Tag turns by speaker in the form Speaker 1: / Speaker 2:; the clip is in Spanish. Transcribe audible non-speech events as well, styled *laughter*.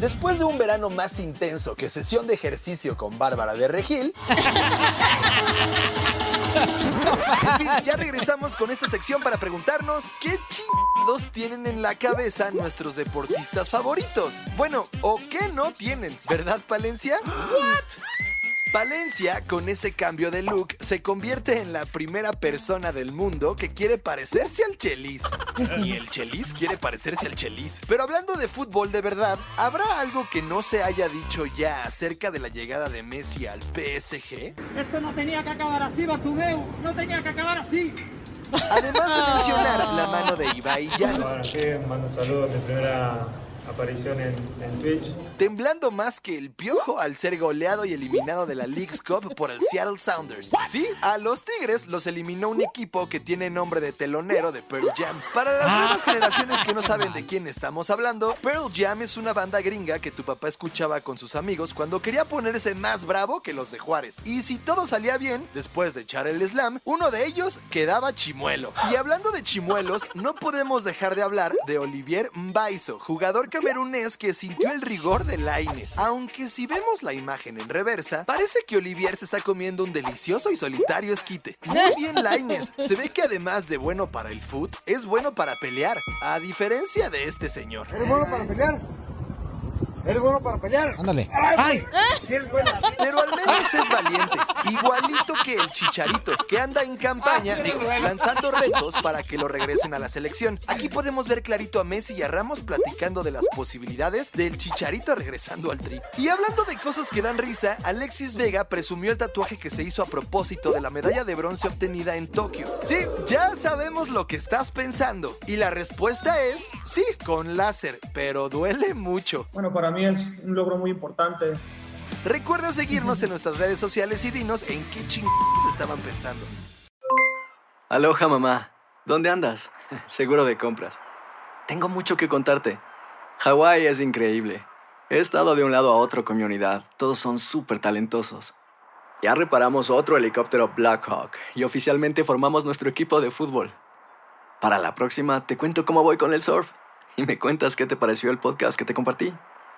Speaker 1: Después de un verano más intenso que sesión de ejercicio con Bárbara de Regil. *laughs* En fin, ya regresamos con esta sección para preguntarnos qué chingados tienen en la cabeza nuestros deportistas favoritos. Bueno, o qué no tienen, ¿verdad, Palencia? Palencia, con ese cambio de look, se convierte en la primera persona del mundo que quiere parecerse al Chelis. Y el Chelis quiere parecerse al Chelis. Pero hablando de fútbol de verdad, ¿habrá algo que no se haya dicho ya acerca de la llegada de Messi al PSG?
Speaker 2: Esto no tenía que acabar así, Batubeu. No tenía que acabar así.
Speaker 1: Además de mencionar la mano de Ibai Llanos.
Speaker 3: Bueno, sí, mando saludos, mi primera aparición en, Twitch.
Speaker 1: temblando más que el piojo al ser goleado y eliminado de la League's Cup por el Seattle Sounders. Sí, a los Tigres los eliminó un equipo que tiene nombre de telonero de Pearl Jam. Para las nuevas generaciones que no saben de quién estamos hablando, Pearl Jam es una banda gringa que tu papá escuchaba con sus amigos cuando quería ponerse más bravo que los de Juárez. Y si todo salía bien, después de echar el slam, uno de ellos quedaba chimuelo. Y hablando de chimuelos, no podemos dejar de hablar de Olivier Mbaizo, jugador camerunés que sintió el rigor de Laines. Aunque si vemos la imagen en reversa, parece que Olivier se está comiendo un delicioso y solitario esquite. Muy bien Laines, se ve que además de bueno para el foot, es bueno para pelear, a diferencia de este señor.
Speaker 4: ¿Eres bueno para pelear? ¿Eres bueno para pelear?
Speaker 5: Ándale.
Speaker 4: ¡Ay!
Speaker 1: Pero al menos es valiente, igualito que el Chicharito, que anda en campaña, digo, lanzando retos para que lo regresen a la selección. Aquí podemos ver clarito a Messi y a Ramos platicando de las posibilidades del Chicharito regresando al tri. Y hablando de cosas que dan risa, Alexis Vega presumió el tatuaje que se hizo a propósito de la medalla de bronce obtenida en Tokio. Sí, ya sabemos lo que estás pensando. Y la respuesta es sí, con láser, pero duele mucho.
Speaker 3: Bueno, para mí es un logro muy importante.
Speaker 1: Recuerda seguirnos en nuestras redes sociales y dinos en qué chingados estaban pensando.
Speaker 6: Aloha mamá, ¿dónde andas? *laughs* Seguro de compras. Tengo mucho que contarte. Hawái es increíble. He estado de un lado a otro con mi unidad. Todos son súper talentosos. Ya reparamos otro helicóptero Blackhawk y oficialmente formamos nuestro equipo de fútbol. Para la próxima te cuento cómo voy con el surf y me cuentas qué te pareció el podcast que te compartí,